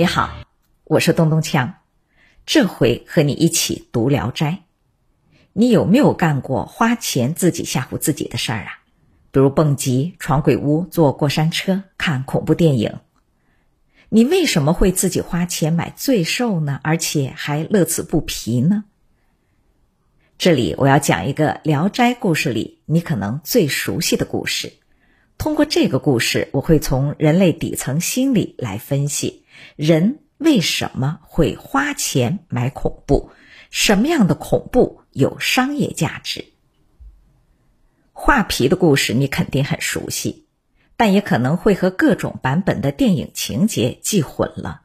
你好，我是东东锵，这回和你一起读《聊斋》。你有没有干过花钱自己吓唬自己的事儿啊？比如蹦极、闯鬼屋、坐过山车、看恐怖电影。你为什么会自己花钱买罪受呢？而且还乐此不疲呢？这里我要讲一个《聊斋》故事里你可能最熟悉的故事。通过这个故事，我会从人类底层心理来分析。人为什么会花钱买恐怖？什么样的恐怖有商业价值？画皮的故事你肯定很熟悉，但也可能会和各种版本的电影情节记混了。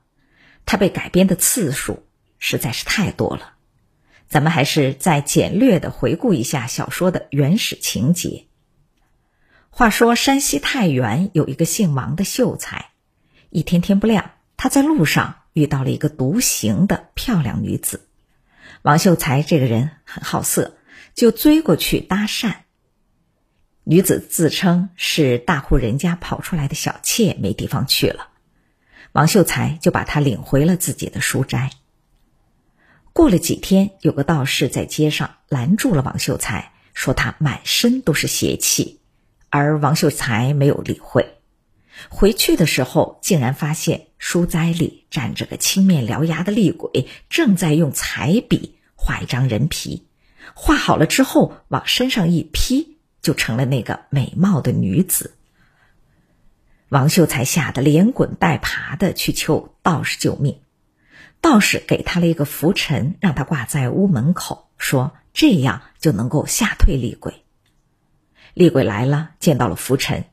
它被改编的次数实在是太多了。咱们还是再简略的回顾一下小说的原始情节。话说山西太原有一个姓王的秀才，一天天不亮。他在路上遇到了一个独行的漂亮女子，王秀才这个人很好色，就追过去搭讪。女子自称是大户人家跑出来的小妾，没地方去了，王秀才就把她领回了自己的书斋。过了几天，有个道士在街上拦住了王秀才，说他满身都是邪气，而王秀才没有理会。回去的时候，竟然发现书斋里站着个青面獠牙的厉鬼，正在用彩笔画一张人皮。画好了之后，往身上一披，就成了那个美貌的女子。王秀才吓得连滚带爬的去求道士救命。道士给他了一个拂尘，让他挂在屋门口，说这样就能够吓退厉鬼。厉鬼来了，见到了拂尘。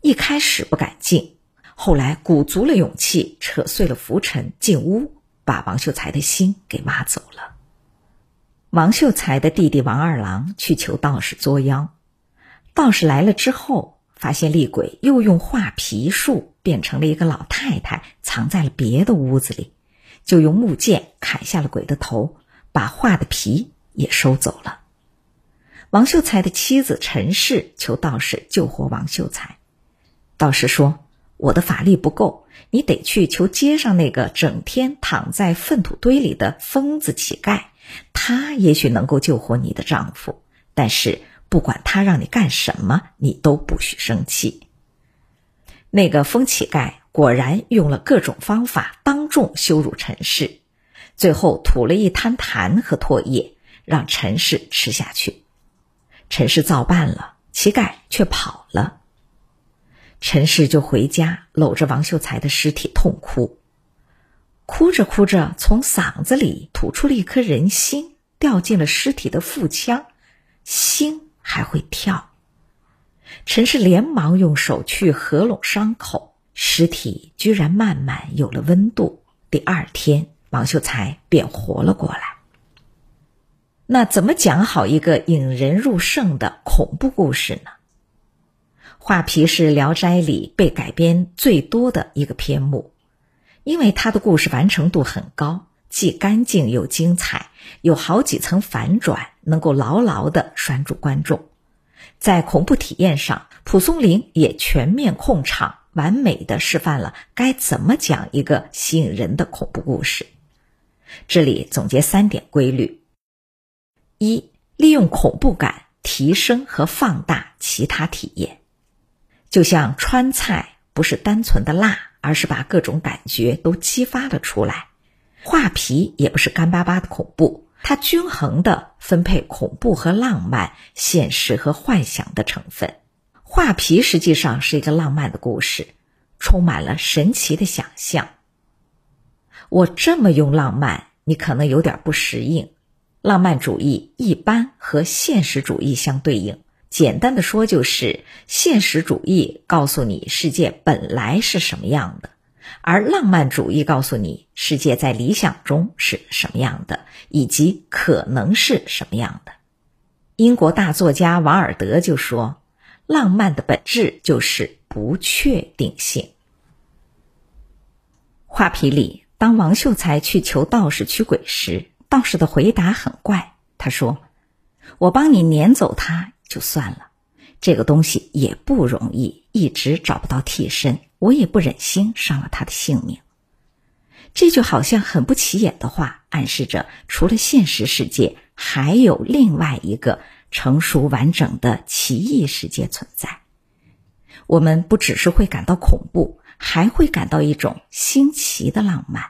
一开始不敢进，后来鼓足了勇气，扯碎了浮尘进屋，把王秀才的心给挖走了。王秀才的弟弟王二郎去求道士作妖，道士来了之后，发现厉鬼又用画皮术变成了一个老太太，藏在了别的屋子里，就用木剑砍下了鬼的头，把画的皮也收走了。王秀才的妻子陈氏求道士救活王秀才。道士说：“我的法力不够，你得去求街上那个整天躺在粪土堆里的疯子乞丐，他也许能够救活你的丈夫。但是不管他让你干什么，你都不许生气。”那个疯乞丐果然用了各种方法，当众羞辱陈氏，最后吐了一滩痰和唾液，让陈氏吃下去。陈氏照办了，乞丐却跑了。陈氏就回家，搂着王秀才的尸体痛哭，哭着哭着，从嗓子里吐出了一颗人心，掉进了尸体的腹腔，心还会跳。陈氏连忙用手去合拢伤口，尸体居然慢慢有了温度。第二天，王秀才便活了过来。那怎么讲好一个引人入胜的恐怖故事呢？画皮是《聊斋》里被改编最多的一个篇目，因为它的故事完成度很高，既干净又精彩，有好几层反转，能够牢牢的拴住观众。在恐怖体验上，蒲松龄也全面控场，完美的示范了该怎么讲一个吸引人的恐怖故事。这里总结三点规律：一、利用恐怖感提升和放大其他体验。就像川菜不是单纯的辣，而是把各种感觉都激发了出来；画皮也不是干巴巴的恐怖，它均衡的分配恐怖和浪漫、现实和幻想的成分。画皮实际上是一个浪漫的故事，充满了神奇的想象。我这么用浪漫，你可能有点不适应。浪漫主义一般和现实主义相对应。简单的说，就是现实主义告诉你世界本来是什么样的，而浪漫主义告诉你世界在理想中是什么样的，以及可能是什么样的。英国大作家王尔德就说：“浪漫的本质就是不确定性。”画皮里，当王秀才去求道士驱鬼时，道士的回答很怪，他说：“我帮你撵走他。”就算了，这个东西也不容易，一直找不到替身，我也不忍心伤了他的性命。这句好像很不起眼的话，暗示着除了现实世界，还有另外一个成熟完整的奇异世界存在。我们不只是会感到恐怖，还会感到一种新奇的浪漫。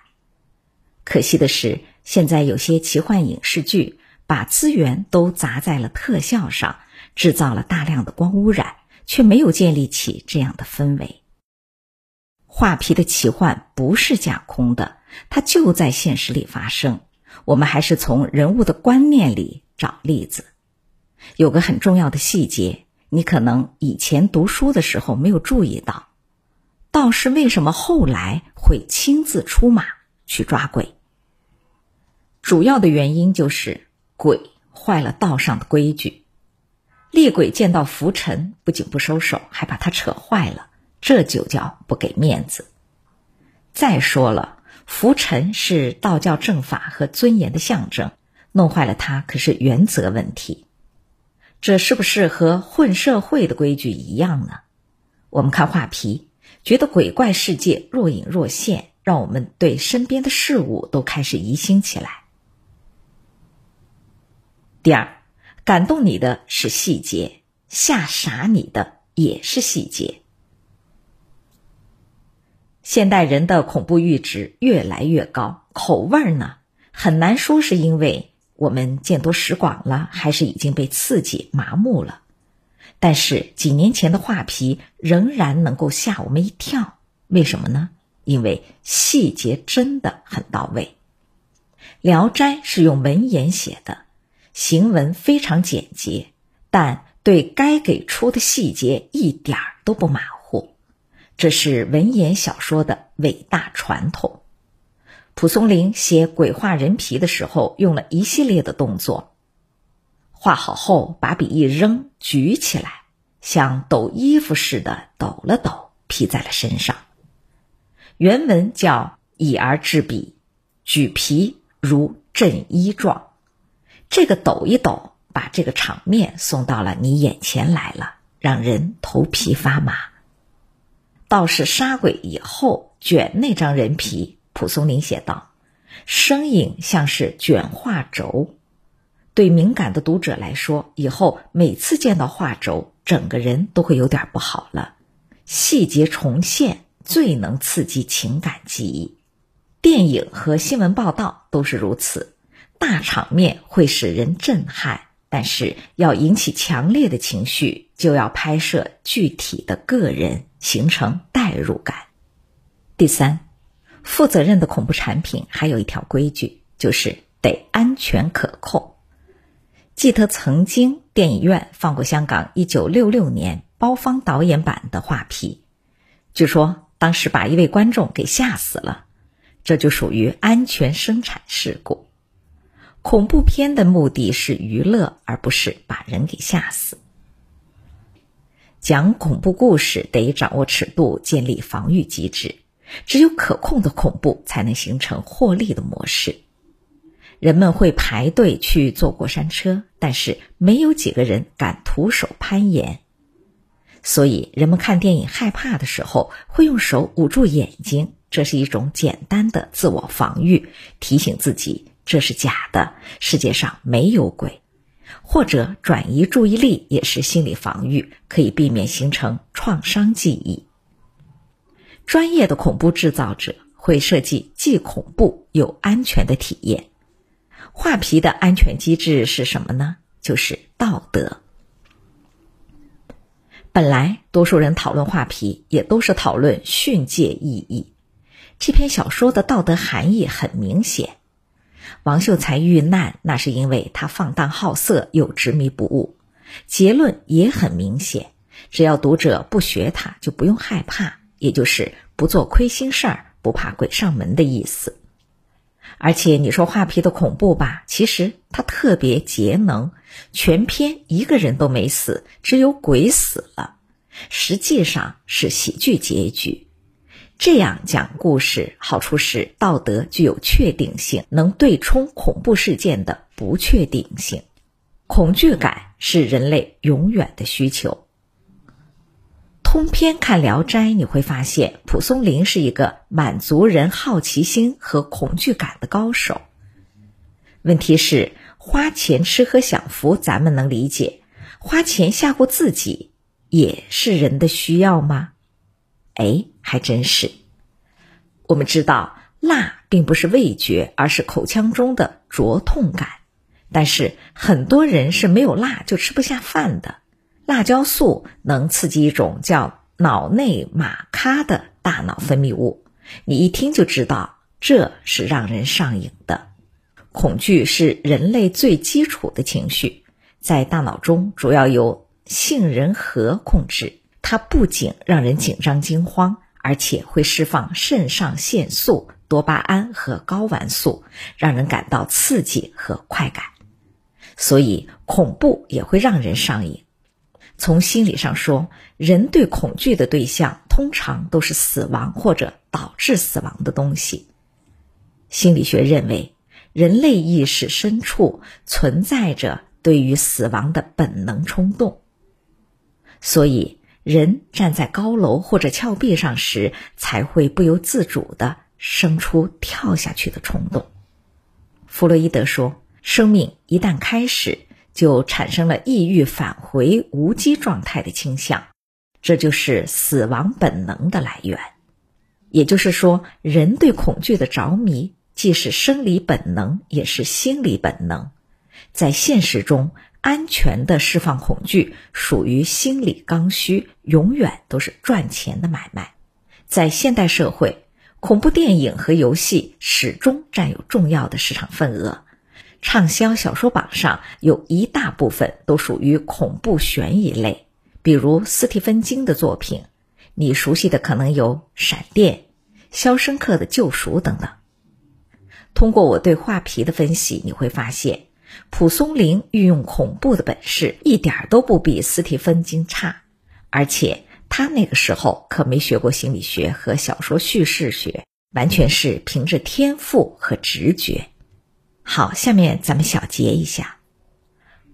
可惜的是，现在有些奇幻影视剧把资源都砸在了特效上，制造了大量的光污染，却没有建立起这样的氛围。画皮的奇幻不是架空的，它就在现实里发生。我们还是从人物的观念里找例子。有个很重要的细节，你可能以前读书的时候没有注意到：道士为什么后来会亲自出马去抓鬼？主要的原因就是鬼坏了道上的规矩。厉鬼见到浮尘，不仅不收手，还把他扯坏了。这就叫不给面子。再说了，浮尘是道教正法和尊严的象征，弄坏了它可是原则问题。这是不是和混社会的规矩一样呢？我们看画皮，觉得鬼怪世界若隐若现，让我们对身边的事物都开始疑心起来。第二，感动你的是细节，吓傻你的也是细节。现代人的恐怖阈值越来越高，口味儿呢很难说是因为我们见多识广了，还是已经被刺激麻木了。但是几年前的画皮仍然能够吓我们一跳，为什么呢？因为细节真的很到位。《聊斋》是用文言写的，行文非常简洁，但对该给出的细节一点儿都不马虎。这是文言小说的伟大传统。蒲松龄写鬼画人皮的时候，用了一系列的动作。画好后，把笔一扔，举起来，像抖衣服似的抖了抖，披在了身上。原文叫“以而制笔，举皮如振衣状”。这个抖一抖，把这个场面送到了你眼前来了，让人头皮发麻。道士杀鬼以后卷那张人皮，蒲松龄写道：“声音像是卷画轴。”对敏感的读者来说，以后每次见到画轴，整个人都会有点不好了。细节重现最能刺激情感记忆，电影和新闻报道都是如此。大场面会使人震撼，但是要引起强烈的情绪，就要拍摄具体的个人。形成代入感。第三，负责任的恐怖产品还有一条规矩，就是得安全可控。记得曾经电影院放过香港一九六六年包方导演版的《画皮》，据说当时把一位观众给吓死了，这就属于安全生产事故。恐怖片的目的是娱乐，而不是把人给吓死。讲恐怖故事得掌握尺度，建立防御机制。只有可控的恐怖，才能形成获利的模式。人们会排队去坐过山车，但是没有几个人敢徒手攀岩。所以，人们看电影害怕的时候，会用手捂住眼睛，这是一种简单的自我防御，提醒自己这是假的，世界上没有鬼。或者转移注意力也是心理防御，可以避免形成创伤记忆。专业的恐怖制造者会设计既恐怖又安全的体验。画皮的安全机制是什么呢？就是道德。本来多数人讨论画皮，也都是讨论训诫意义。这篇小说的道德含义很明显。王秀才遇难，那是因为他放荡好色又执迷不悟。结论也很明显，只要读者不学他，就不用害怕，也就是不做亏心事儿，不怕鬼上门的意思。而且你说画皮的恐怖吧，其实他特别节能，全篇一个人都没死，只有鬼死了，实际上是喜剧结局。这样讲故事，好处是道德具有确定性，能对冲恐怖事件的不确定性。恐惧感是人类永远的需求。通篇看《聊斋》，你会发现蒲松龄是一个满足人好奇心和恐惧感的高手。问题是，花钱吃喝享福，咱们能理解；花钱吓唬自己，也是人的需要吗？哎，还真是。我们知道，辣并不是味觉，而是口腔中的灼痛感。但是很多人是没有辣就吃不下饭的。辣椒素能刺激一种叫脑内马咖的大脑分泌物，你一听就知道这是让人上瘾的。恐惧是人类最基础的情绪，在大脑中主要由杏仁核控制。它不仅让人紧张惊慌，而且会释放肾上腺素、多巴胺和睾丸素，让人感到刺激和快感。所以，恐怖也会让人上瘾。从心理上说，人对恐惧的对象通常都是死亡或者导致死亡的东西。心理学认为，人类意识深处存在着对于死亡的本能冲动，所以人站在高楼或者峭壁上时，才会不由自主的生出跳下去的冲动。弗洛伊德说，生命一旦开始。就产生了抑郁、返回无机状态的倾向，这就是死亡本能的来源。也就是说，人对恐惧的着迷既是生理本能，也是心理本能。在现实中，安全的释放恐惧属于心理刚需，永远都是赚钱的买卖。在现代社会，恐怖电影和游戏始终占有重要的市场份额。畅销小说榜上有一大部分都属于恐怖悬疑类，比如斯蒂芬金的作品，你熟悉的可能有《闪电》《肖申克的救赎》等等。通过我对画皮的分析，你会发现，蒲松龄运用恐怖的本事一点都不比斯蒂芬金差，而且他那个时候可没学过心理学和小说叙事学，完全是凭着天赋和直觉。好，下面咱们小结一下：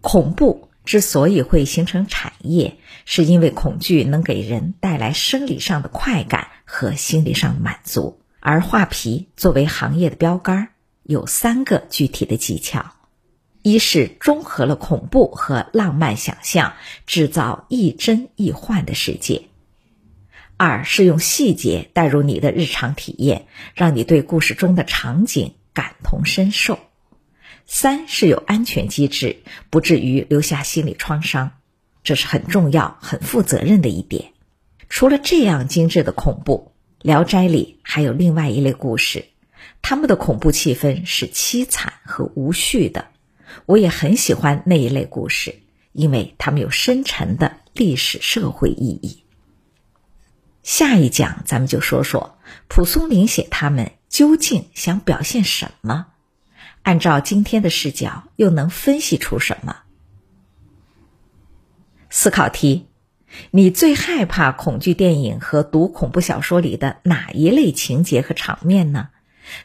恐怖之所以会形成产业，是因为恐惧能给人带来生理上的快感和心理上的满足。而画皮作为行业的标杆，有三个具体的技巧：一是中和了恐怖和浪漫想象，制造亦真亦幻的世界；二是用细节带入你的日常体验，让你对故事中的场景感同身受。三是有安全机制，不至于留下心理创伤，这是很重要、很负责任的一点。除了这样精致的恐怖，《聊斋》里还有另外一类故事，他们的恐怖气氛是凄惨和无序的。我也很喜欢那一类故事，因为他们有深沉的历史社会意义。下一讲咱们就说说蒲松龄写他们究竟想表现什么。按照今天的视角，又能分析出什么？思考题：你最害怕恐惧电影和读恐怖小说里的哪一类情节和场面呢？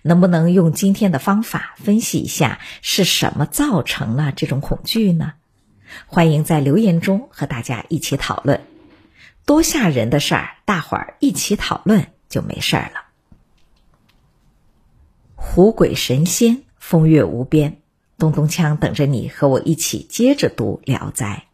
能不能用今天的方法分析一下是什么造成了这种恐惧呢？欢迎在留言中和大家一起讨论。多吓人的事儿，大伙儿一起讨论就没事儿了。虎鬼神仙。风月无边，东东锵等着你和我一起接着读《聊斋》。